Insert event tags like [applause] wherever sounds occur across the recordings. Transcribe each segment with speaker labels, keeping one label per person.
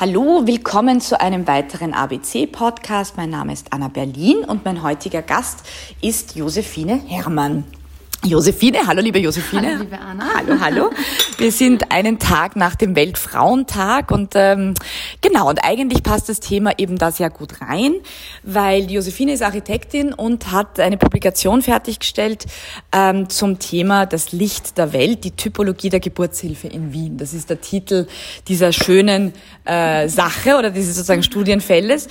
Speaker 1: Hallo, willkommen zu einem weiteren ABC-Podcast. Mein Name ist Anna Berlin und mein heutiger Gast ist Josephine Herrmann. Josephine, hallo liebe Josephine.
Speaker 2: Hallo liebe Anna.
Speaker 1: Hallo, hallo. Wir sind einen Tag nach dem Weltfrauentag und ähm, genau, und eigentlich passt das Thema eben da sehr gut rein, weil Josephine ist Architektin und hat eine Publikation fertiggestellt ähm, zum Thema Das Licht der Welt, die Typologie der Geburtshilfe in Wien. Das ist der Titel dieser schönen äh, Sache oder dieses sozusagen Studienfeldes.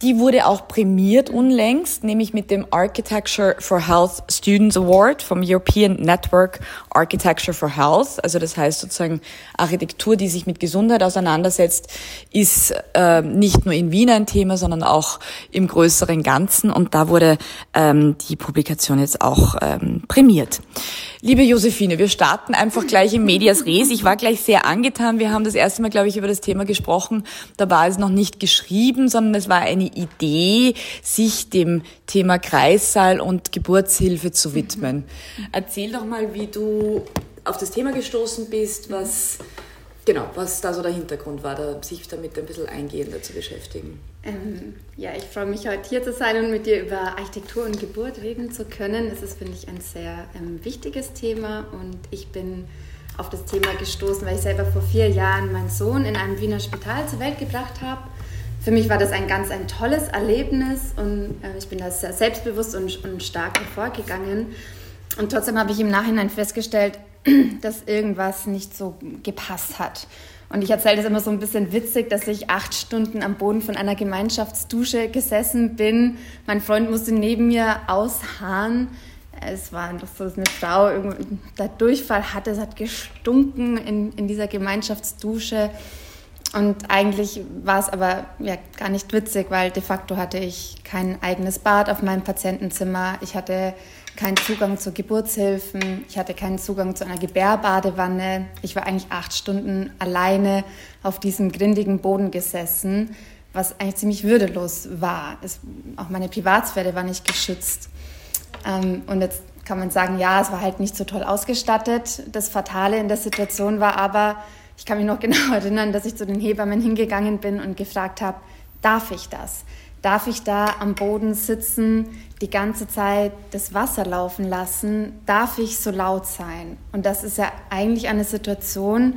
Speaker 1: Die wurde auch prämiert unlängst, nämlich mit dem Architecture for Health Students Award vom European Network Architecture for Health. Also das heißt sozusagen Architektur, die sich mit Gesundheit auseinandersetzt, ist äh, nicht nur in Wien ein Thema, sondern auch im größeren Ganzen. Und da wurde ähm, die Publikation jetzt auch ähm, prämiert. Liebe Josephine, wir starten einfach gleich im Medias Res. Ich war gleich sehr angetan. Wir haben das erste Mal, glaube ich, über das Thema gesprochen. Da war es noch nicht geschrieben, sondern es war eine Idee, sich dem Thema Kreissaal und Geburtshilfe zu widmen. Erzähl doch mal, wie du auf das Thema gestoßen bist, was Genau, was da so der Hintergrund war, da, sich damit ein bisschen eingehender zu beschäftigen.
Speaker 2: Ähm, ja, ich freue mich heute hier zu sein und mit dir über Architektur und Geburt reden zu können. Es ist, finde ich, ein sehr ähm, wichtiges Thema und ich bin auf das Thema gestoßen, weil ich selber vor vier Jahren meinen Sohn in einem Wiener Spital zur Welt gebracht habe. Für mich war das ein ganz ein tolles Erlebnis und äh, ich bin da sehr selbstbewusst und, und stark hervorgegangen. Und trotzdem habe ich im Nachhinein festgestellt, [clears throat] dass irgendwas nicht so gepasst hat. Und ich erzähle das immer so ein bisschen witzig, dass ich acht Stunden am Boden von einer Gemeinschaftsdusche gesessen bin. Mein Freund musste neben mir ausharren. Es war einfach so, eine Frau da Durchfall hatte. Es hat gestunken in, in dieser Gemeinschaftsdusche. Und eigentlich war es aber ja, gar nicht witzig, weil de facto hatte ich kein eigenes Bad auf meinem Patientenzimmer. Ich hatte keinen Zugang zu Geburtshilfen, ich hatte keinen Zugang zu einer Gebärbadewanne. Ich war eigentlich acht Stunden alleine auf diesem grindigen Boden gesessen, was eigentlich ziemlich würdelos war. Es, auch meine Privatsphäre war nicht geschützt. Ähm, und jetzt kann man sagen, ja, es war halt nicht so toll ausgestattet. Das Fatale in der Situation war aber, ich kann mich noch [laughs] genau erinnern, dass ich zu den Hebammen hingegangen bin und gefragt habe, darf ich das? darf ich da am Boden sitzen, die ganze Zeit das Wasser laufen lassen, darf ich so laut sein. Und das ist ja eigentlich eine Situation,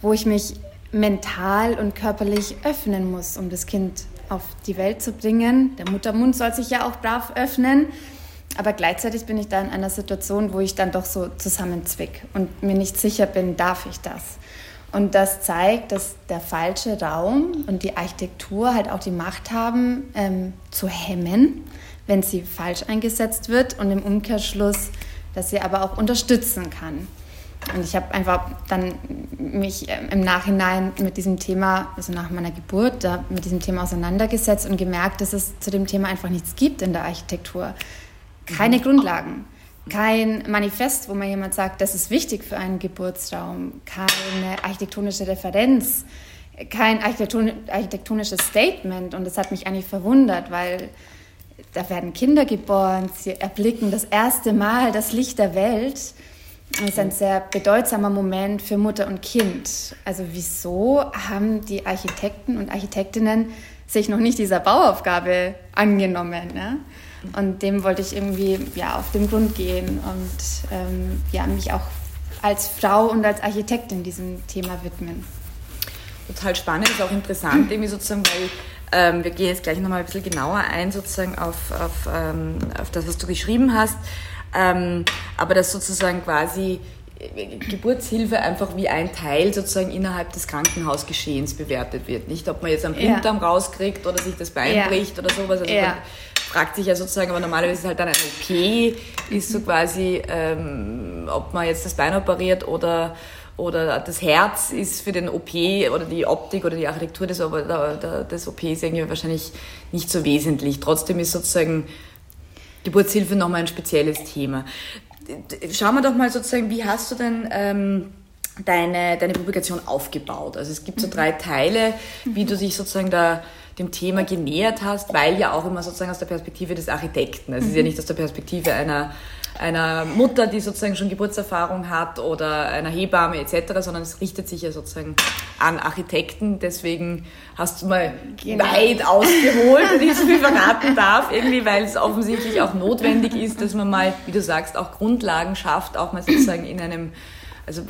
Speaker 2: wo ich mich mental und körperlich öffnen muss, um das Kind auf die Welt zu bringen. Der Muttermund soll sich ja auch brav öffnen. Aber gleichzeitig bin ich da in einer Situation, wo ich dann doch so zusammenzwick und mir nicht sicher bin, darf ich das? Und das zeigt, dass der falsche Raum und die Architektur halt auch die Macht haben, ähm, zu hemmen, wenn sie falsch eingesetzt wird und im Umkehrschluss, dass sie aber auch unterstützen kann. Und ich habe einfach dann mich ähm, im Nachhinein mit diesem Thema, also nach meiner Geburt, da mit diesem Thema auseinandergesetzt und gemerkt, dass es zu dem Thema einfach nichts gibt in der Architektur. Keine mhm. Grundlagen kein Manifest, wo man jemand sagt, das ist wichtig für einen Geburtsraum, keine architektonische Referenz, kein architektonisches Statement. Und das hat mich eigentlich verwundert, weil da werden Kinder geboren, sie erblicken das erste Mal das Licht der Welt. Das ist ein sehr bedeutsamer Moment für Mutter und Kind. Also wieso haben die Architekten und Architektinnen sich noch nicht dieser Bauaufgabe angenommen? Ne? Und dem wollte ich irgendwie ja, auf den Grund gehen und ähm, ja, mich auch als Frau und als Architektin diesem Thema widmen.
Speaker 1: Total spannend, ist auch interessant, irgendwie sozusagen, weil ähm, wir gehen jetzt gleich nochmal ein bisschen genauer ein, sozusagen auf, auf, ähm, auf das, was du geschrieben hast. Ähm, aber dass sozusagen quasi Geburtshilfe einfach wie ein Teil sozusagen innerhalb des Krankenhausgeschehens bewertet wird. Nicht, ob man jetzt einen Blinddarm ja. rauskriegt oder sich das Bein ja. bricht oder sowas. Also ja fragt sich ja sozusagen, aber normalerweise ist halt dann ein OP, ist so quasi, ähm, ob man jetzt das Bein operiert oder oder das Herz ist für den OP oder die Optik oder die Architektur des, des OPs irgendwie wahrscheinlich nicht so wesentlich. Trotzdem ist sozusagen Geburtshilfe nochmal ein spezielles Thema. Schauen wir doch mal sozusagen, wie hast du denn ähm, deine, deine Publikation aufgebaut? Also es gibt so drei Teile, wie du dich sozusagen da dem Thema genähert hast, weil ja auch immer sozusagen aus der Perspektive des Architekten. Es ist ja mhm. nicht aus der Perspektive einer einer Mutter, die sozusagen schon Geburtserfahrung hat oder einer Hebamme etc., sondern es richtet sich ja sozusagen an Architekten. Deswegen hast du mal genau. weit ausgeholt, wenn ich so viel [laughs] verraten darf, irgendwie, weil es offensichtlich auch notwendig ist, dass man mal, wie du sagst, auch Grundlagen schafft, auch mal sozusagen in einem also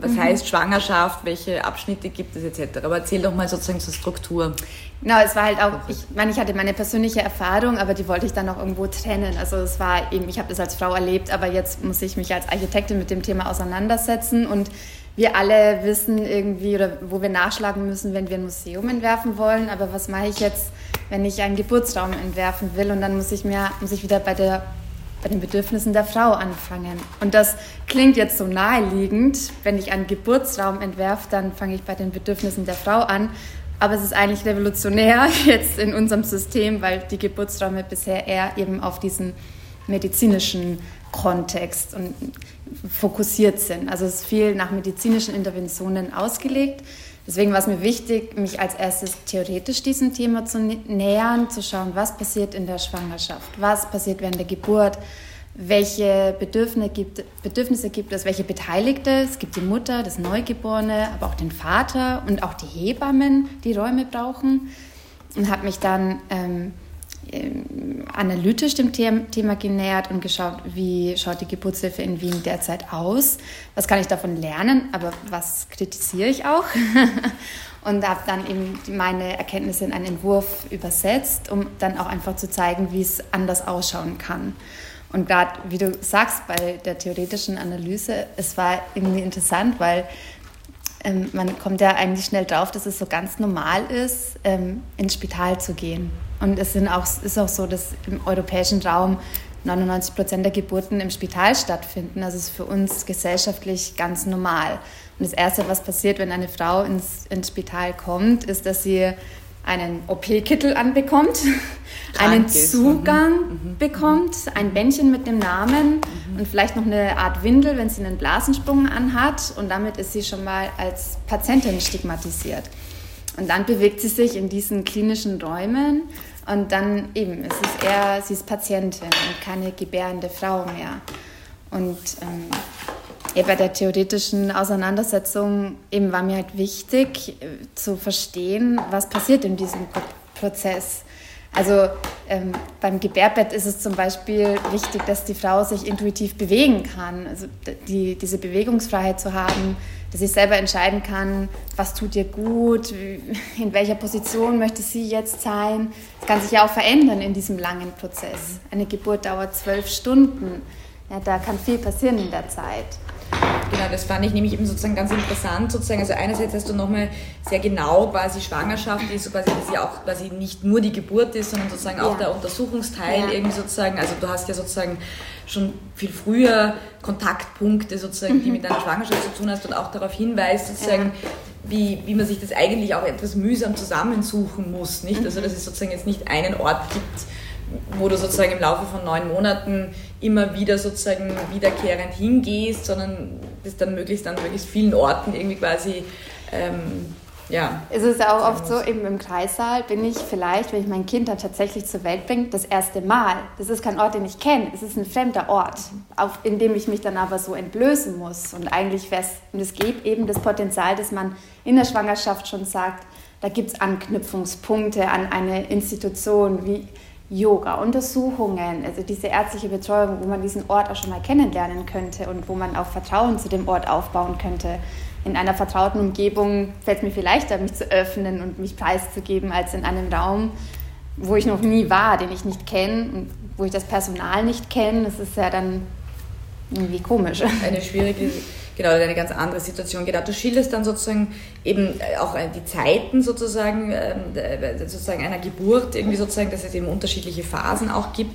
Speaker 1: was mhm. heißt Schwangerschaft, welche Abschnitte gibt es etc. Aber erzähl doch mal sozusagen zur Struktur.
Speaker 2: Genau, es war halt auch, ich meine, ich hatte meine persönliche Erfahrung, aber die wollte ich dann auch irgendwo trennen. Also es war eben, ich habe das als Frau erlebt, aber jetzt muss ich mich als Architektin mit dem Thema auseinandersetzen und wir alle wissen irgendwie, oder wo wir nachschlagen müssen, wenn wir ein Museum entwerfen wollen. Aber was mache ich jetzt, wenn ich einen Geburtsraum entwerfen will? Und dann muss ich mir, muss ich wieder bei der bei den Bedürfnissen der Frau anfangen. Und das klingt jetzt so naheliegend. Wenn ich einen Geburtsraum entwerfe, dann fange ich bei den Bedürfnissen der Frau an. Aber es ist eigentlich revolutionär [laughs] jetzt in unserem System, weil die Geburtsräume bisher eher eben auf diesen medizinischen Kontext und fokussiert sind. Also es ist viel nach medizinischen Interventionen ausgelegt. Deswegen war es mir wichtig, mich als erstes theoretisch diesem Thema zu nähern, zu schauen, was passiert in der Schwangerschaft, was passiert während der Geburt, welche Bedürfnisse gibt, Bedürfnisse gibt es, welche Beteiligte. Es gibt die Mutter, das Neugeborene, aber auch den Vater und auch die Hebammen, die Räume brauchen. Und habe mich dann ähm, analytisch dem Thema genähert und geschaut, wie schaut die Geburtshilfe in Wien derzeit aus, was kann ich davon lernen, aber was kritisiere ich auch. [laughs] und habe dann eben meine Erkenntnisse in einen Entwurf übersetzt, um dann auch einfach zu zeigen, wie es anders ausschauen kann. Und gerade, wie du sagst, bei der theoretischen Analyse, es war irgendwie interessant, weil ähm, man kommt ja eigentlich schnell drauf, dass es so ganz normal ist, ähm, ins Spital zu gehen. Und es sind auch, ist auch so, dass im europäischen Raum 99 Prozent der Geburten im Spital stattfinden. Also ist für uns gesellschaftlich ganz normal. Und das Erste, was passiert, wenn eine Frau ins, ins Spital kommt, ist, dass sie einen OP-Kittel anbekommt, Krank einen Zugang mhm. mhm. bekommt, ein Bändchen mit dem Namen mhm. und vielleicht noch eine Art Windel, wenn sie einen Blasensprung anhat. Und damit ist sie schon mal als Patientin stigmatisiert. Und dann bewegt sie sich in diesen klinischen Räumen und dann eben, es ist eher, sie ist Patientin und keine gebärende Frau mehr. Und ähm, bei der theoretischen Auseinandersetzung eben war mir halt wichtig äh, zu verstehen, was passiert in diesem Prozess. Also ähm, beim Gebärbett ist es zum Beispiel wichtig, dass die Frau sich intuitiv bewegen kann, also die, diese Bewegungsfreiheit zu haben, dass ich selber entscheiden kann, was tut ihr gut, in welcher Position möchte sie jetzt sein. Das kann sich ja auch verändern in diesem langen Prozess. Eine Geburt dauert zwölf Stunden. Ja, da kann viel passieren in der Zeit.
Speaker 1: Genau, das fand ich nämlich eben sozusagen ganz interessant. Sozusagen, also einerseits hast du nochmal sehr genau quasi Schwangerschaft, die so quasi, das ja auch quasi nicht nur die Geburt ist, sondern sozusagen auch ja. der Untersuchungsteil ja. irgendwie sozusagen. Also du hast ja sozusagen schon viel früher Kontaktpunkte sozusagen, die mhm. mit deiner Schwangerschaft zu tun hast und auch darauf hinweist sozusagen, ja. wie, wie man sich das eigentlich auch etwas mühsam zusammensuchen muss, nicht? Also dass es sozusagen jetzt nicht einen Ort gibt, wo du sozusagen im Laufe von neun Monaten immer wieder sozusagen wiederkehrend hingehst, sondern das dann möglichst an möglichst vielen Orten irgendwie quasi ähm, ja.
Speaker 2: Es ist ja auch oft so, eben im Kreissaal bin ich vielleicht, wenn ich mein Kind dann tatsächlich zur Welt bringe, das erste Mal. Das ist kein Ort, den ich kenne. Es ist ein fremder Ort, auf, in dem ich mich dann aber so entblößen muss. Und eigentlich wäre es, und es gibt eben das Potenzial, dass man in der Schwangerschaft schon sagt, da gibt es Anknüpfungspunkte an eine Institution wie Yoga, Untersuchungen, also diese ärztliche Betreuung, wo man diesen Ort auch schon mal kennenlernen könnte und wo man auch Vertrauen zu dem Ort aufbauen könnte. In einer vertrauten Umgebung fällt es mir viel leichter, mich zu öffnen und mich preiszugeben, als in einem Raum, wo ich noch nie war, den ich nicht kenne und wo ich das Personal nicht kenne. Das ist ja dann irgendwie komisch.
Speaker 1: Eine schwierige genau, eine ganz andere Situation. Genau, du schilderst dann sozusagen eben äh, auch äh, die Zeiten sozusagen, ähm, sozusagen einer Geburt, irgendwie sozusagen, dass es eben unterschiedliche Phasen auch gibt,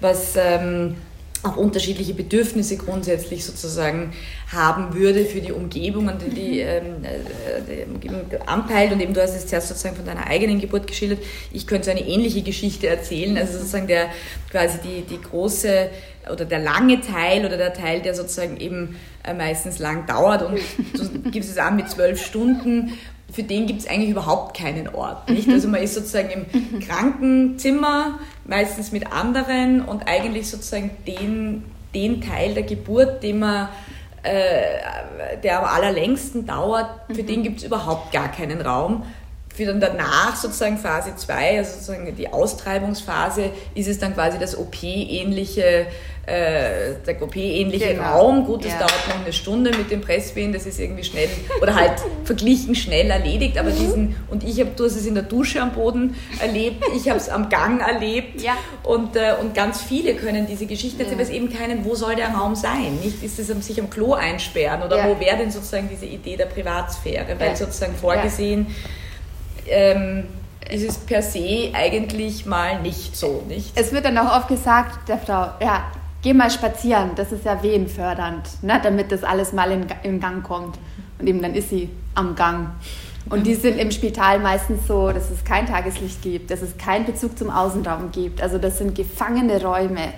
Speaker 1: was ähm, auch unterschiedliche Bedürfnisse grundsätzlich sozusagen haben würde für die Umgebung und die, ähm, äh, die Umgebung anpeilt. Und eben du hast es zuerst sozusagen von deiner eigenen Geburt geschildert. Ich könnte so eine ähnliche Geschichte erzählen. Also sozusagen der quasi die, die große oder der lange Teil oder der Teil, der sozusagen eben äh, meistens lang dauert und du gibst es an mit zwölf Stunden für den gibt es eigentlich überhaupt keinen Ort. Nicht? Also man ist sozusagen im Krankenzimmer, meistens mit anderen und eigentlich sozusagen den, den Teil der Geburt, den man äh, der am allerlängsten dauert, für den gibt es überhaupt gar keinen Raum. Für dann danach sozusagen Phase 2, also sozusagen die Austreibungsphase, ist es dann quasi das OP-ähnliche äh, der OP-ähnliche genau. Raum. Gut, das ja. dauert noch eine Stunde mit dem Presswehen, das ist irgendwie schnell oder halt [laughs] verglichen schnell erledigt. Aber diesen, und ich habe, du hast es in der Dusche am Boden erlebt, ich habe es am Gang erlebt ja. und, äh, und ganz viele können diese Geschichte erzählen, ja. es eben keinen, wo soll der Raum sein? Nicht ist es sich am Klo einsperren oder wo wäre denn sozusagen diese Idee der Privatsphäre? Weil sozusagen vorgesehen, ähm, ist es per se eigentlich mal nicht so, nicht?
Speaker 2: Es wird dann auch oft gesagt, der Frau, ja, geh mal spazieren, das ist ja wehenfördernd, ne, damit das alles mal in, in Gang kommt. Und eben dann ist sie am Gang. Und die sind im Spital meistens so, dass es kein Tageslicht gibt, dass es keinen Bezug zum Außenraum gibt. Also das sind gefangene Räume,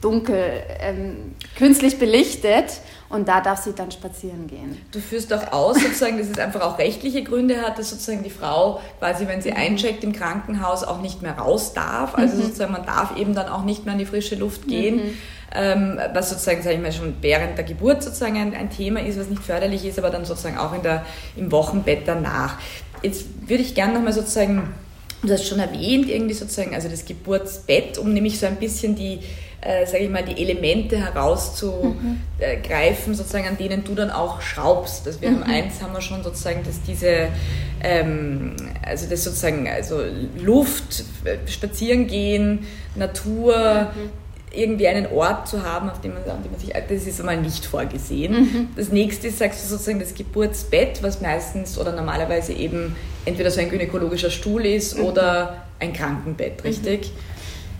Speaker 2: dunkel, ähm, künstlich belichtet und da darf sie dann spazieren gehen.
Speaker 1: Du führst auch aus, sozusagen, dass es einfach auch rechtliche Gründe hat, dass sozusagen die Frau quasi, wenn sie eincheckt im Krankenhaus, auch nicht mehr raus darf. Also mhm. sozusagen, man darf eben dann auch nicht mehr in die frische Luft gehen. Mhm. Ähm, was sozusagen, sage ich mal, schon während der Geburt sozusagen ein, ein, Thema ist, was nicht förderlich ist, aber dann sozusagen auch in der, im Wochenbett danach. Jetzt würde ich gerne nochmal sozusagen, du hast schon erwähnt, irgendwie sozusagen, also das Geburtsbett, um nämlich so ein bisschen die, äh, sage ich mal, die Elemente herauszugreifen, mhm. sozusagen, an denen du dann auch schraubst. Also wir mhm. haben eins, haben wir schon sozusagen, dass diese, ähm, also das sozusagen, also Luft, spazieren gehen, Natur, mhm irgendwie einen Ort zu haben, auf dem man, an dem man sich, das ist einmal nicht vorgesehen. Mhm. Das nächste ist, sagst du sozusagen, das Geburtsbett, was meistens oder normalerweise eben entweder so ein gynäkologischer Stuhl ist mhm. oder ein Krankenbett, richtig? Mhm.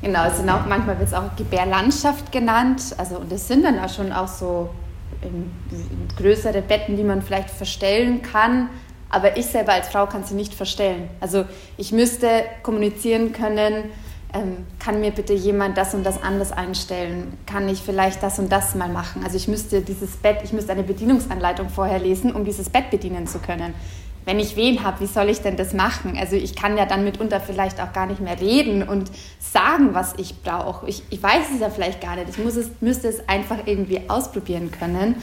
Speaker 2: Genau, es sind auch, manchmal wird es auch Gebärlandschaft genannt. Also, und das sind dann auch schon auch so in, in größere Betten, die man vielleicht verstellen kann. Aber ich selber als Frau kann sie nicht verstellen. Also ich müsste kommunizieren können, ähm, kann mir bitte jemand das und das anders einstellen? Kann ich vielleicht das und das mal machen? Also ich müsste dieses Bett, ich müsste eine Bedienungsanleitung vorher lesen, um dieses Bett bedienen zu können wenn ich wen habe, wie soll ich denn das machen? Also ich kann ja dann mitunter vielleicht auch gar nicht mehr reden und sagen, was ich brauche. Ich, ich weiß es ja vielleicht gar nicht. Ich muss es, müsste es einfach irgendwie ausprobieren können.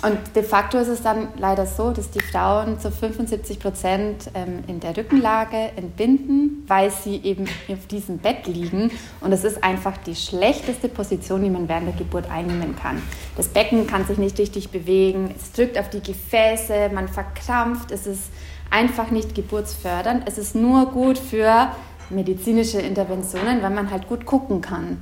Speaker 2: Und de facto ist es dann leider so, dass die Frauen zu 75 Prozent ähm, in der Rückenlage entbinden, weil sie eben auf diesem Bett liegen. Und es ist einfach die schlechteste Position, die man während der Geburt einnehmen kann. Das Becken kann sich nicht richtig bewegen, es drückt auf die Gefäße, man verkrampft, es ist einfach nicht geburtsfördernd. Es ist nur gut für medizinische Interventionen, weil man halt gut gucken kann.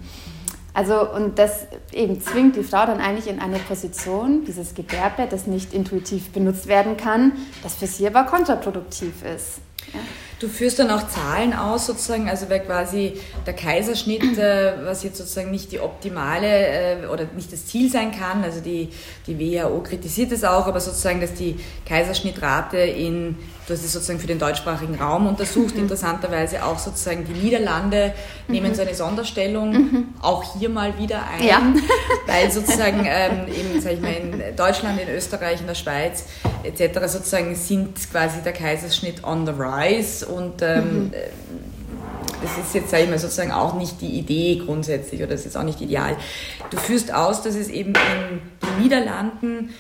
Speaker 2: Also, und das eben zwingt die Frau dann eigentlich in eine Position, dieses Gebärbett, das nicht intuitiv benutzt werden kann, das für sie aber kontraproduktiv ist. Ja.
Speaker 1: Du führst dann auch Zahlen aus, sozusagen, also weil quasi der Kaiserschnitt, äh, was jetzt sozusagen nicht die optimale äh, oder nicht das Ziel sein kann, also die, die WHO kritisiert es auch, aber sozusagen, dass die Kaiserschnittrate in Du hast es sozusagen für den deutschsprachigen Raum untersucht, mhm. interessanterweise auch sozusagen die Niederlande mhm. nehmen so eine Sonderstellung mhm. auch hier mal wieder ein, ja. weil sozusagen ähm, eben, sag ich mal, in Deutschland, in Österreich, in der Schweiz etc. sozusagen sind quasi der Kaiserschnitt on the rise und ähm, mhm. äh, das ist jetzt, sage ich mal, sozusagen auch nicht die Idee grundsätzlich oder das ist auch nicht ideal. Du führst aus, dass es eben in den Niederlanden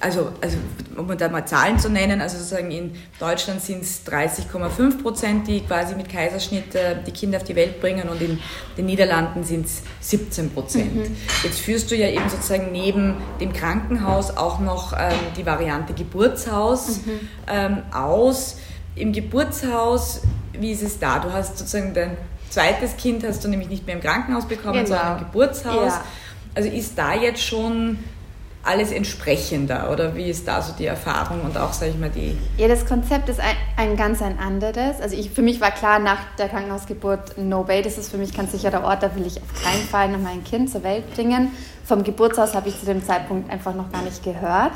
Speaker 1: also, also um da mal Zahlen zu nennen, also sozusagen in Deutschland sind es 30,5 Prozent, die quasi mit Kaiserschnitt äh, die Kinder auf die Welt bringen und in den Niederlanden sind es 17 Prozent. Mhm. Jetzt führst du ja eben sozusagen neben dem Krankenhaus auch noch ähm, die Variante Geburtshaus mhm. ähm, aus. Im Geburtshaus, wie ist es da? Du hast sozusagen dein zweites Kind hast du nämlich nicht mehr im Krankenhaus bekommen, genau. sondern im Geburtshaus. Ja. Also ist da jetzt schon alles entsprechender oder wie ist da so die Erfahrung und auch, sage ich mal, die...
Speaker 2: Ja, das Konzept ist ein, ein ganz ein anderes. Also ich, für mich war klar nach der Krankenhausgeburt, no way, das ist für mich ganz sicher der Ort, da will ich auf keinen Fall noch mein Kind zur Welt bringen. Vom Geburtshaus habe ich zu dem Zeitpunkt einfach noch gar nicht gehört.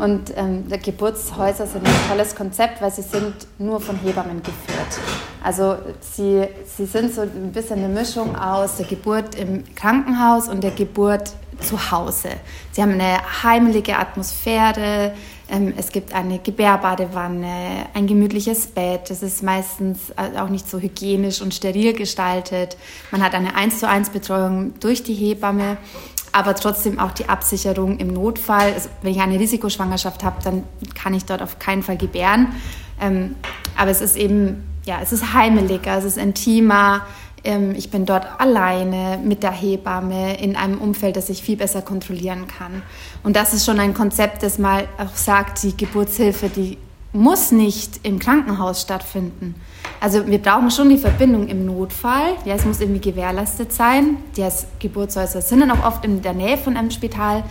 Speaker 2: Und ähm, Geburtshäuser sind ein tolles Konzept, weil sie sind nur von Hebammen geführt. Also sie, sie sind so ein bisschen eine Mischung aus der Geburt im Krankenhaus und der Geburt zu Hause. Sie haben eine heimelige Atmosphäre, Ähm, es gibt eine Gebärbadewanne, ein gemütliches Bett. Es ist meistens äh, auch nicht so hygienisch und steril gestaltet. Man hat eine 1 zu 1 Betreuung durch die Hebamme aber trotzdem auch die Absicherung im Notfall. Also wenn ich eine Risikoschwangerschaft habe, dann kann ich dort auf keinen Fall gebären. Ähm, aber es ist eben, ja, es ist heimeliger, es ist intimer. Ähm, ich bin dort alleine mit der Hebamme in einem Umfeld, das ich viel besser kontrollieren kann. Und das ist schon ein Konzept, das mal auch sagt, die Geburtshilfe, die muss nicht im Krankenhaus stattfinden. Also wir brauchen schon die Verbindung im Notfall. Ja, es muss irgendwie gewährleistet sein. Die Geburtshäuser sind dann auch oft in der Nähe von einem Spital.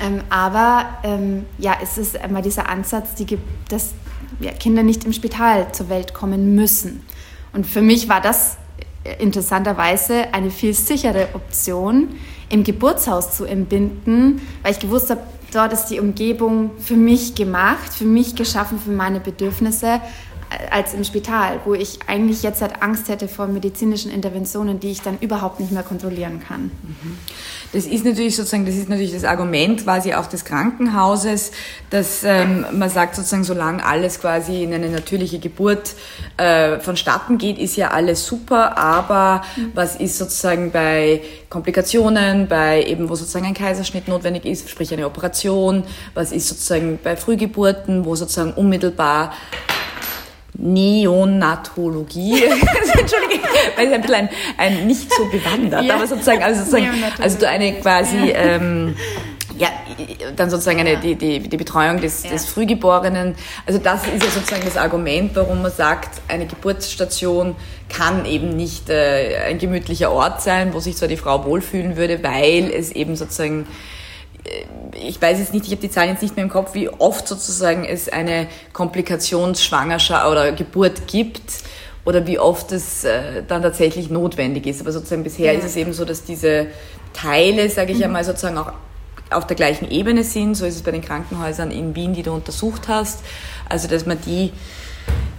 Speaker 2: Ähm, aber ähm, ja, es ist immer dieser Ansatz, die, dass ja, Kinder nicht im Spital zur Welt kommen müssen. Und für mich war das interessanterweise eine viel sichere Option, im Geburtshaus zu entbinden, weil ich gewusst habe, dort ist die Umgebung für mich gemacht, für mich geschaffen, für meine Bedürfnisse, als im Spital, wo ich eigentlich jetzt halt Angst hätte vor medizinischen Interventionen, die ich dann überhaupt nicht mehr kontrollieren kann.
Speaker 1: Das ist natürlich sozusagen, das ist natürlich das Argument quasi auch des Krankenhauses, dass ähm, man sagt sozusagen, solange alles quasi in eine natürliche Geburt äh, vonstatten geht, ist ja alles super, aber mhm. was ist sozusagen bei Komplikationen, bei eben, wo sozusagen ein Kaiserschnitt notwendig ist, sprich eine Operation, was ist sozusagen bei Frühgeburten, wo sozusagen unmittelbar Neonatologie. [laughs] Entschuldige, weil ich ein bisschen ein, ein nicht so bewandert, ja. aber sozusagen, also sozusagen, also du eine quasi, ähm, ja, dann sozusagen eine, die, die, die Betreuung des, ja. des Frühgeborenen. Also das ist ja sozusagen das Argument, warum man sagt, eine Geburtsstation kann eben nicht äh, ein gemütlicher Ort sein, wo sich zwar die Frau wohlfühlen würde, weil es eben sozusagen ich weiß jetzt nicht, ich habe die Zahlen jetzt nicht mehr im Kopf, wie oft sozusagen es eine Komplikationsschwangerschaft oder Geburt gibt oder wie oft es äh, dann tatsächlich notwendig ist. Aber sozusagen bisher ja. ist es eben so, dass diese Teile, sage ich mhm. einmal, sozusagen auch auf der gleichen Ebene sind. So ist es bei den Krankenhäusern in Wien, die du untersucht hast. Also, dass man die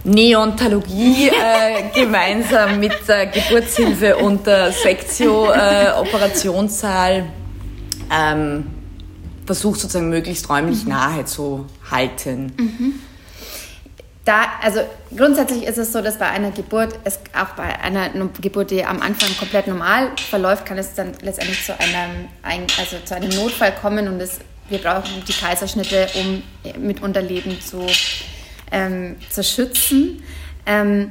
Speaker 1: Neontologie [laughs] äh, gemeinsam mit der Geburtshilfe und der Sektio-Operationssaal äh, ähm, versucht sozusagen möglichst räumlich mhm. nahe zu halten. Mhm.
Speaker 2: Da, also grundsätzlich ist es so, dass bei einer Geburt, es auch bei einer Geburt, die am Anfang komplett normal verläuft, kann es dann letztendlich zu einem, also zu einem Notfall kommen und es, wir brauchen die Kaiserschnitte, um mitunter Leben zu, ähm, zu schützen. Ähm,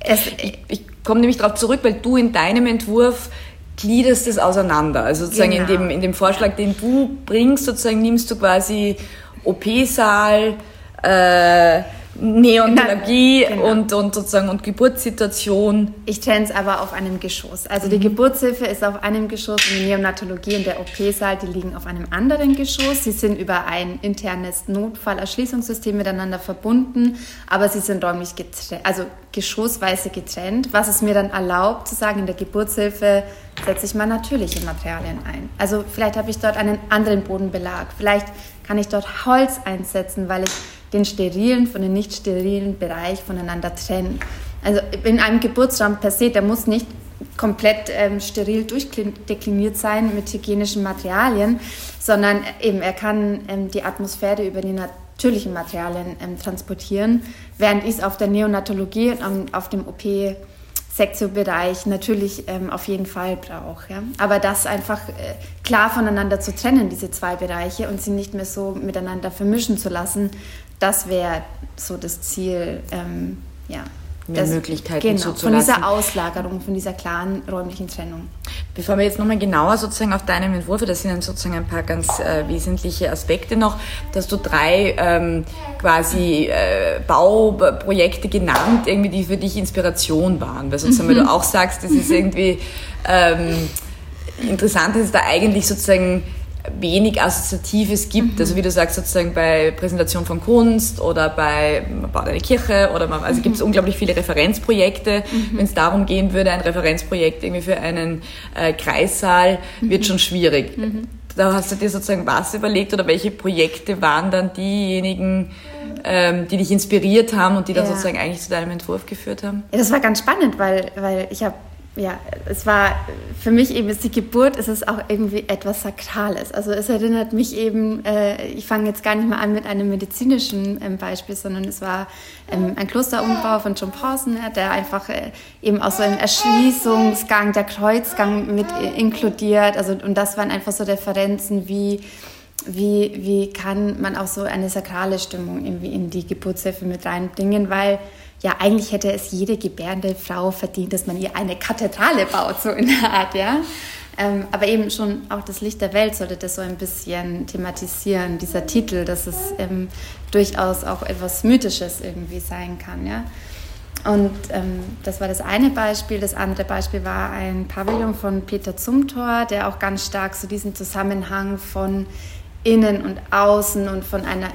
Speaker 1: es, ich, ich komme nämlich darauf zurück, weil du in deinem Entwurf gliederst es auseinander. Also sozusagen genau. in, dem, in dem Vorschlag, den du bringst, sozusagen nimmst du quasi OP-Saal, äh, Neontologie genau. und, und sozusagen und Geburtssituation.
Speaker 2: Ich trenne es aber auf einem Geschoss. Also mhm. die Geburtshilfe ist auf einem Geschoss und die Neonatologie und der OP-Saal, die liegen auf einem anderen Geschoss. Sie sind über ein internes Notfallerschließungssystem miteinander verbunden, aber sie sind räumlich getrennt, also geschossweise getrennt, was es mir dann erlaubt zu sagen, in der Geburtshilfe setze ich mal natürliche Materialien ein. Also vielleicht habe ich dort einen anderen Bodenbelag, vielleicht kann ich dort Holz einsetzen, weil ich den sterilen von dem nicht sterilen Bereich voneinander trennen. Also in einem Geburtsraum per se, der muss nicht komplett ähm, steril durchdekliniert sein mit hygienischen Materialien, sondern eben er kann ähm, die Atmosphäre über die natürlichen Materialien ähm, transportieren, während ich es auf der Neonatologie und auf dem OP Sektiorbereich natürlich ähm, auf jeden Fall brauche. Ja? Aber das einfach äh, klar voneinander zu trennen, diese zwei Bereiche, und sie nicht mehr so miteinander vermischen zu lassen, das wäre so das Ziel, ähm, ja.
Speaker 1: Mehr das, Möglichkeiten
Speaker 2: genau, zuzulassen. Von dieser Auslagerung, von dieser klaren räumlichen Trennung.
Speaker 1: Bevor wir jetzt nochmal genauer sozusagen auf deinem Entwurf, das sind dann sozusagen ein paar ganz äh, wesentliche Aspekte noch, dass du drei ähm, quasi äh, Bauprojekte genannt, irgendwie, die für dich Inspiration waren. Weil sozusagen, mhm. weil du auch sagst, das ist irgendwie ähm, interessant, dass es da eigentlich sozusagen wenig Assoziatives gibt. Mhm. Also wie du sagst, sozusagen bei Präsentation von Kunst oder bei man baut eine Kirche oder man, also mhm. gibt es unglaublich viele Referenzprojekte. Mhm. Wenn es darum gehen würde, ein Referenzprojekt irgendwie für einen äh, Kreissaal, wird mhm. schon schwierig. Mhm. Da hast du dir sozusagen was überlegt oder welche Projekte waren dann diejenigen, ähm, die dich inspiriert haben und die dann ja. sozusagen eigentlich zu deinem Entwurf geführt haben?
Speaker 2: Ja, das war ganz spannend, weil, weil ich habe ja, es war für mich eben ist die Geburt, ist es auch irgendwie etwas Sakrales. Also es erinnert mich eben, äh, ich fange jetzt gar nicht mal an mit einem medizinischen ähm, Beispiel, sondern es war ähm, ein Klosterumbau von John Pawson, der einfach äh, eben auch so einen Erschließungsgang, der Kreuzgang mit äh, inkludiert. Also und das waren einfach so Referenzen wie wie, wie kann man auch so eine sakrale Stimmung irgendwie in die Geburtshilfe mit reinbringen, weil ja, eigentlich hätte es jede gebärende Frau verdient, dass man ihr eine Kathedrale baut, so in der Art, ja. Ähm, aber eben schon auch das Licht der Welt sollte das so ein bisschen thematisieren, dieser Titel, dass es ähm, durchaus auch etwas Mythisches irgendwie sein kann, ja. Und ähm, das war das eine Beispiel. Das andere Beispiel war ein Pavillon von Peter Zumthor, der auch ganz stark so diesen Zusammenhang von innen und außen und von einer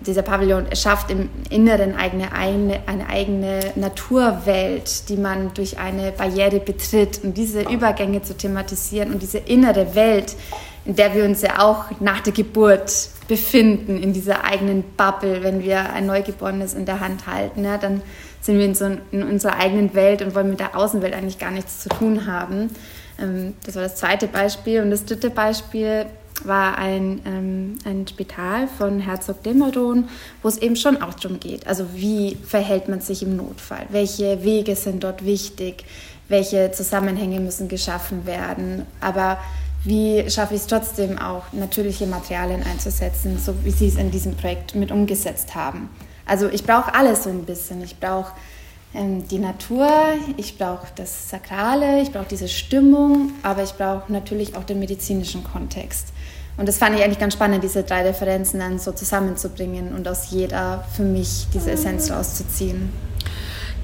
Speaker 2: dieser Pavillon schafft im Inneren eine, eine, eine eigene Naturwelt, die man durch eine Barriere betritt. Und diese Übergänge zu thematisieren und diese innere Welt, in der wir uns ja auch nach der Geburt befinden, in dieser eigenen Bubble, wenn wir ein Neugeborenes in der Hand halten, ja, dann sind wir in, so, in unserer eigenen Welt und wollen mit der Außenwelt eigentlich gar nichts zu tun haben. Ähm, das war das zweite Beispiel. Und das dritte Beispiel war ein, ähm, ein Spital von Herzog Demeron, wo es eben schon auch darum geht, also wie verhält man sich im Notfall, welche Wege sind dort wichtig, welche Zusammenhänge müssen geschaffen werden, aber wie schaffe ich es trotzdem auch, natürliche Materialien einzusetzen, so wie Sie es in diesem Projekt mit umgesetzt haben. Also ich brauche alles so ein bisschen. Ich brauche die Natur, ich brauche das Sakrale, ich brauche diese Stimmung, aber ich brauche natürlich auch den medizinischen Kontext. Und das fand ich eigentlich ganz spannend, diese drei Referenzen dann so zusammenzubringen und aus jeder für mich diese Essenz rauszuziehen.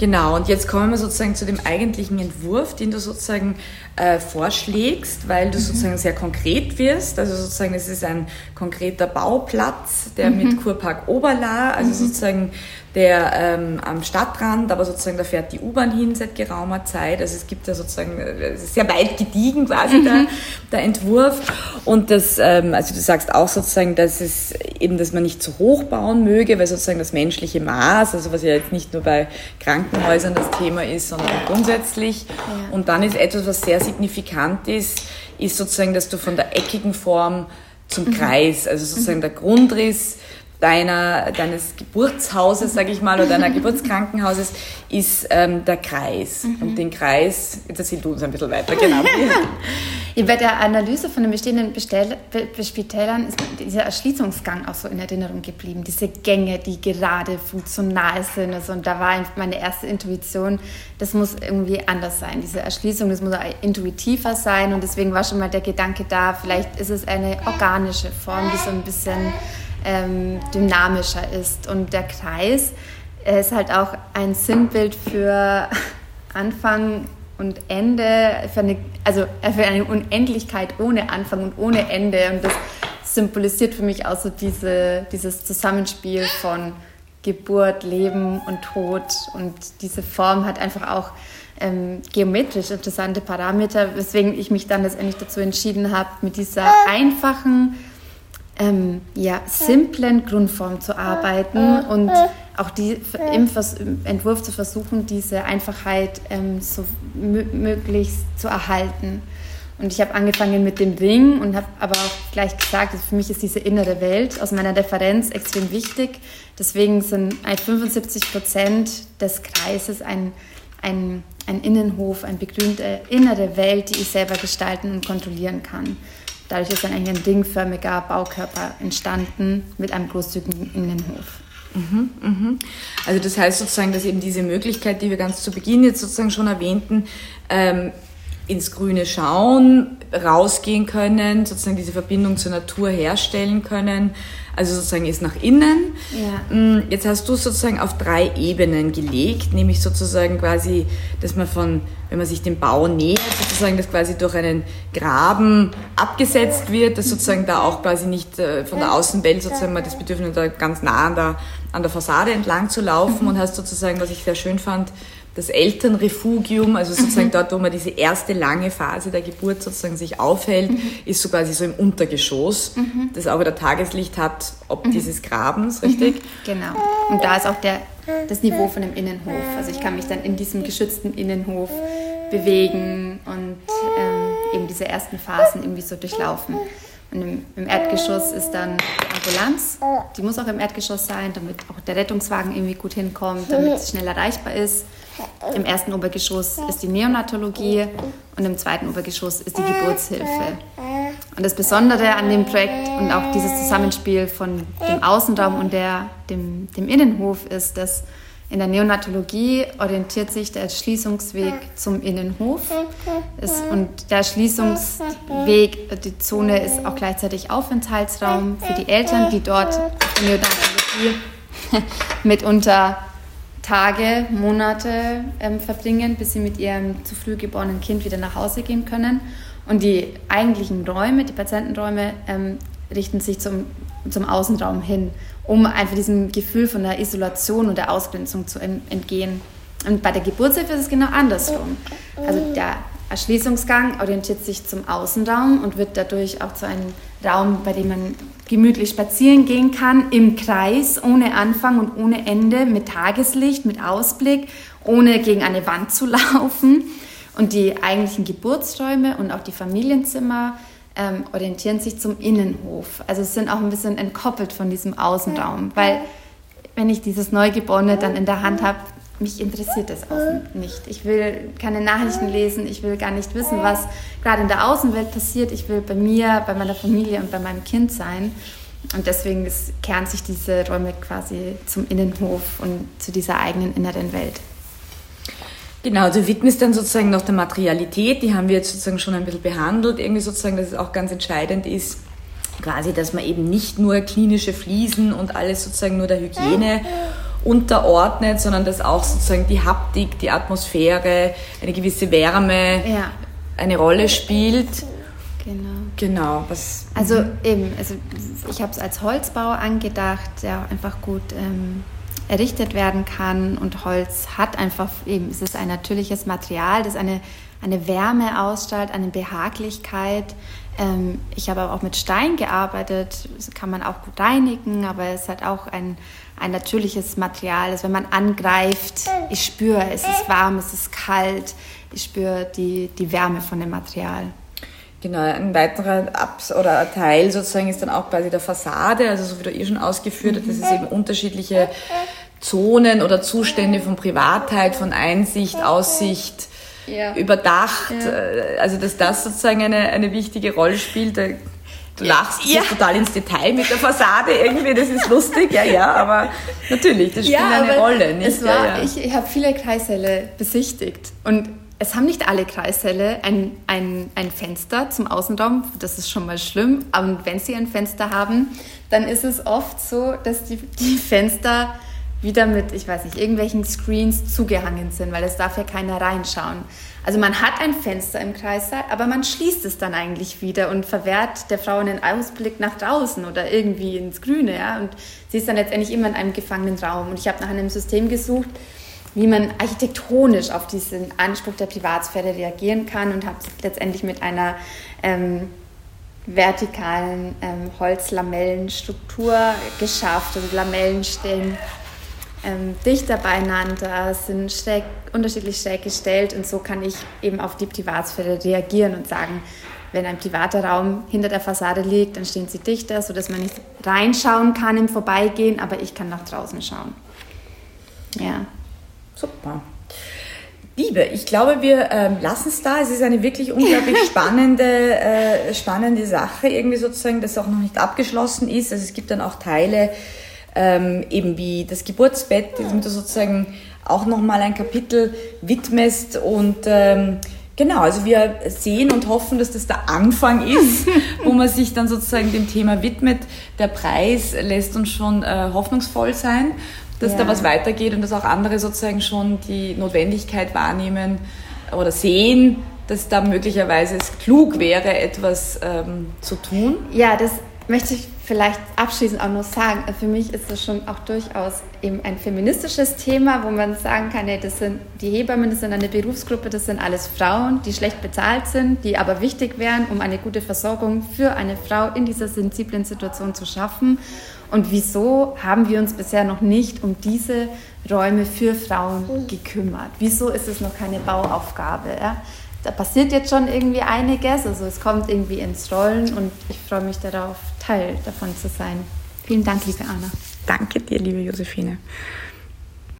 Speaker 1: Genau, und jetzt kommen wir sozusagen zu dem eigentlichen Entwurf, den du sozusagen äh, vorschlägst, weil du mhm. sozusagen sehr konkret wirst. Also sozusagen es ist ein konkreter Bauplatz, der mhm. mit Kurpark Oberla, also mhm. sozusagen der ähm, am Stadtrand, aber sozusagen da fährt die U-Bahn hin seit geraumer Zeit. Also es gibt da sozusagen, äh, sehr weit gediegen quasi mhm. der, der Entwurf. Und das, ähm, also du sagst auch sozusagen, dass es eben, dass man nicht zu hoch bauen möge, weil sozusagen das menschliche Maß, also was ja jetzt nicht nur bei Krankenhäusern das Thema ist, sondern grundsätzlich. Ja. Und dann ist etwas, was sehr signifikant ist, ist sozusagen, dass du von der eckigen Form zum mhm. Kreis, also sozusagen mhm. der Grundriss deiner, deines Geburtshauses, sage ich mal, oder deiner Geburtskrankenhauses ist ähm, der Kreis. Mhm. Und den Kreis, jetzt erzähl du uns ein bisschen weiter, genau. [laughs]
Speaker 2: ja, bei der Analyse von den bestehenden Bestell Spitälern ist dieser Erschließungsgang auch so in Erinnerung geblieben. Diese Gänge, die gerade funktional sind. Also, und da war meine erste Intuition, das muss irgendwie anders sein. Diese Erschließung, das muss intuitiver sein. Und deswegen war schon mal der Gedanke da, vielleicht ist es eine organische Form, die so ein bisschen ähm, dynamischer ist. Und der Kreis ist halt auch ein Sinnbild für [laughs] Anfang und Ende, für eine, also für eine Unendlichkeit ohne Anfang und ohne Ende. Und das symbolisiert für mich auch so diese, dieses Zusammenspiel von Geburt, Leben und Tod. Und diese Form hat einfach auch ähm, geometrisch interessante Parameter, weswegen ich mich dann letztendlich dazu entschieden habe, mit dieser einfachen, ähm, ja, simplen Grundform zu arbeiten und auch die, im, Vers Entwurf zu versuchen, diese Einfachheit ähm, so möglichst zu erhalten. Und ich habe angefangen mit dem Ring und habe aber auch gleich gesagt, für mich ist diese innere Welt aus meiner Referenz extrem wichtig. Deswegen sind 75 Prozent des Kreises ein, ein, ein Innenhof, eine begrünte innere Welt, die ich selber gestalten und kontrollieren kann. Dadurch ist dann eigentlich ein ringförmiger Baukörper entstanden mit einem großzügigen Innenhof.
Speaker 1: Mhm, mhm. Also das heißt sozusagen, dass eben diese Möglichkeit, die wir ganz zu Beginn jetzt sozusagen schon erwähnten, ähm, ins Grüne schauen, rausgehen können, sozusagen diese Verbindung zur Natur herstellen können, also sozusagen ist nach innen. Ja. Mm, jetzt hast du sozusagen auf drei Ebenen gelegt, nämlich sozusagen quasi, dass man von, wenn man sich dem Bau nähert, sozusagen, dass quasi durch einen Graben abgesetzt wird, dass sozusagen da auch quasi nicht äh, von der Außenwelt sozusagen man das Bedürfnis da ganz nah an der, an der Fassade entlang zu laufen [laughs] und hast sozusagen, was ich sehr schön fand, das Elternrefugium, also sozusagen mhm. dort, wo man diese erste lange Phase der Geburt sozusagen sich aufhält, mhm. ist so quasi so im Untergeschoss, mhm. das auch wieder Tageslicht hat, ob mhm. dieses Grabens, richtig? Mhm.
Speaker 2: Genau. Und da ist auch der, das Niveau von dem Innenhof. Also ich kann mich dann in diesem geschützten Innenhof bewegen und ähm, eben diese ersten Phasen irgendwie so durchlaufen. Und im, im, Erdgeschoss ist dann die Ambulanz. Die muss auch im Erdgeschoss sein, damit auch der Rettungswagen irgendwie gut hinkommt, damit es schnell erreichbar ist. Im ersten Obergeschoss ist die Neonatologie und im zweiten Obergeschoss ist die Geburtshilfe. Und das Besondere an dem Projekt und auch dieses Zusammenspiel von dem Außenraum und der, dem, dem Innenhof ist, dass in der Neonatologie orientiert sich der Erschließungsweg zum Innenhof. Ist, und der Erschließungsweg, die Zone ist auch gleichzeitig Aufenthaltsraum für die Eltern, die dort in der Neonatologie [laughs] mitunter Tage, Monate ähm, verbringen, bis sie mit ihrem zu früh geborenen Kind wieder nach Hause gehen können. Und die eigentlichen Räume, die Patientenräume, ähm, richten sich zum, zum Außenraum hin um einfach diesem Gefühl von der Isolation und der Ausgrenzung zu entgehen. Und bei der Geburtshilfe ist es genau andersrum. Also der Erschließungsgang orientiert sich zum Außenraum und wird dadurch auch zu einem Raum, bei dem man gemütlich spazieren gehen kann, im Kreis, ohne Anfang und ohne Ende, mit Tageslicht, mit Ausblick, ohne gegen eine Wand zu [laughs] laufen. Und die eigentlichen Geburtsräume und auch die Familienzimmer ähm, orientieren sich zum Innenhof. Also sind auch ein bisschen entkoppelt von diesem Außenraum, weil wenn ich dieses Neugeborene dann in der Hand habe, mich interessiert das Außen nicht. Ich will keine Nachrichten lesen, ich will gar nicht wissen, was gerade in der Außenwelt passiert. Ich will bei mir, bei meiner Familie und bei meinem Kind sein. Und deswegen ist, kehren sich diese Räume quasi zum Innenhof und zu dieser eigenen inneren Welt.
Speaker 1: Genau, du widmest dann sozusagen noch der Materialität, die haben wir jetzt sozusagen schon ein bisschen behandelt, irgendwie sozusagen, dass es auch ganz entscheidend ist, quasi, dass man eben nicht nur klinische Fliesen und alles sozusagen nur der Hygiene unterordnet, sondern dass auch sozusagen die Haptik, die Atmosphäre, eine gewisse Wärme ja. eine Rolle spielt.
Speaker 2: Genau.
Speaker 1: Genau.
Speaker 2: Was, also eben, also ich habe es als Holzbau angedacht, der einfach gut ähm, errichtet werden kann. Und Holz hat einfach eben, es ist ein natürliches Material, das eine, eine Wärme ausstrahlt, eine Behaglichkeit. Ähm, ich habe aber auch mit Stein gearbeitet, das kann man auch gut reinigen, aber es hat auch ein, ein natürliches Material. Also wenn man angreift, ich spüre, es ist warm, es ist kalt, ich spüre die, die Wärme von dem Material.
Speaker 1: Genau, ein weiterer Abs oder Teil sozusagen ist dann auch quasi der Fassade, also so wie du eh schon ausgeführt hast, dass es eben unterschiedliche Zonen oder Zustände von Privatheit, von Einsicht, Aussicht, ja. überdacht. Ja. Äh, also dass das sozusagen eine, eine wichtige Rolle spielt. Du lachst ja. total ins Detail mit der Fassade irgendwie, das ist lustig, ja, ja, aber natürlich, das spielt eine Rolle.
Speaker 2: Nicht? Es war, Ich, ich habe viele Kreissäle besichtigt und es haben nicht alle Kreissäle ein, ein, ein Fenster zum Außenraum, das ist schon mal schlimm, aber wenn sie ein Fenster haben, dann ist es oft so, dass die, die Fenster wieder mit, ich weiß nicht, irgendwelchen Screens zugehangen sind, weil es darf ja keiner reinschauen. Also man hat ein Fenster im Kreissaal, aber man schließt es dann eigentlich wieder und verwehrt der Frau einen Ausblick nach draußen oder irgendwie ins Grüne. Ja? Und sie ist dann letztendlich immer in einem gefangenen Raum. Und ich habe nach einem System gesucht, wie man architektonisch auf diesen Anspruch der Privatsphäre reagieren kann und habe letztendlich mit einer ähm, vertikalen ähm, Holzlamellenstruktur geschafft. Also Lamellen stellen ähm, dichter beieinander, sind schräg, unterschiedlich schräg gestellt und so kann ich eben auf die Privatsphäre reagieren und sagen, wenn ein privater Raum hinter der Fassade liegt, dann stehen sie dichter, sodass man nicht reinschauen kann im Vorbeigehen, aber ich kann nach draußen schauen. Ja.
Speaker 1: Super. Liebe, ich glaube, wir ähm, lassen es da. Es ist eine wirklich unglaublich [laughs] spannende, äh, spannende Sache, irgendwie sozusagen, das auch noch nicht abgeschlossen ist. Also es gibt dann auch Teile, ähm, eben wie das Geburtsbett, dem du sozusagen auch nochmal ein Kapitel widmest und ähm, Genau, also wir sehen und hoffen, dass das der Anfang ist, [laughs] wo man sich dann sozusagen dem Thema widmet. Der Preis lässt uns schon äh, hoffnungsvoll sein, dass ja. da was weitergeht und dass auch andere sozusagen schon die Notwendigkeit wahrnehmen oder sehen, dass da möglicherweise es klug wäre, etwas ähm, zu tun.
Speaker 2: Ja, das möchte ich vielleicht abschließend auch noch sagen, für mich ist das schon auch durchaus eben ein feministisches Thema, wo man sagen kann, hey, das sind die Hebammen, das sind eine Berufsgruppe, das sind alles Frauen, die schlecht bezahlt sind, die aber wichtig wären, um eine gute Versorgung für eine Frau in dieser sensiblen Situation zu schaffen. Und wieso haben wir uns bisher noch nicht um diese Räume für Frauen gekümmert? Wieso ist es noch keine Bauaufgabe? Ja? da passiert jetzt schon irgendwie einiges. Also es kommt irgendwie ins Rollen und ich freue mich darauf, Teil davon zu sein. Vielen Dank, liebe Anna.
Speaker 1: Danke dir, liebe Josephine.